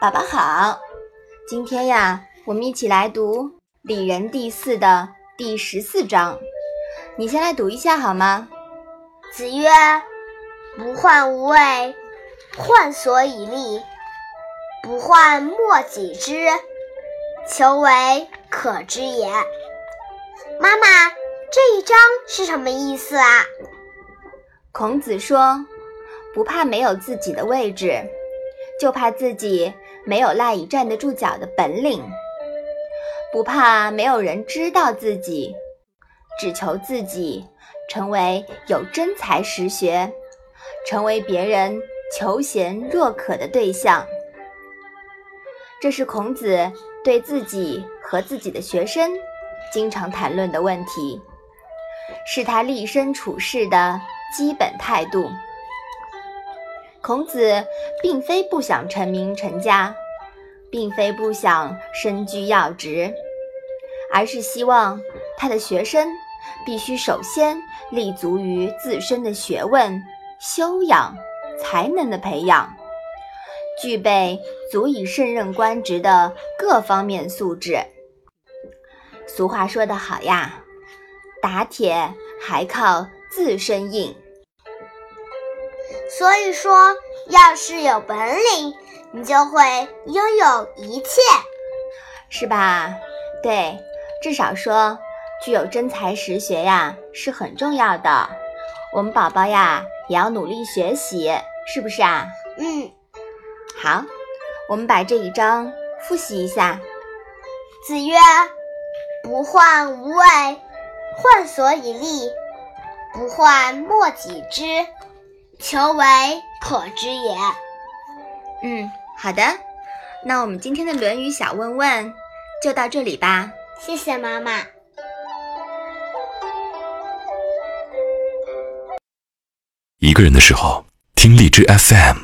宝宝好，今天呀，我们一起来读《礼仁》第四的第十四章。你先来读一下好吗？子曰：“不患无位，患所以立；不患莫己知，求为可知也。”妈妈，这一章是什么意思啊？孔子说：“不怕没有自己的位置，就怕自己没有赖以站得住脚的本领；不怕没有人知道自己，只求自己成为有真才实学，成为别人求贤若渴的对象。”这是孔子对自己和自己的学生。经常谈论的问题，是他立身处世的基本态度。孔子并非不想成名成家，并非不想身居要职，而是希望他的学生必须首先立足于自身的学问、修养、才能的培养，具备足以胜任官职的各方面素质。俗话说得好呀，打铁还靠自身硬。所以说，要是有本领，你就会拥有一切，是吧？对，至少说具有真才实学呀，是很重要的。我们宝宝呀，也要努力学习，是不是啊？嗯。好，我们把这一章复习一下。子曰。不患无位，患所以立；不患莫己知，求为可知也。嗯，好的，那我们今天的《论语》小问问就到这里吧。谢谢妈妈。一个人的时候，听荔枝 FM。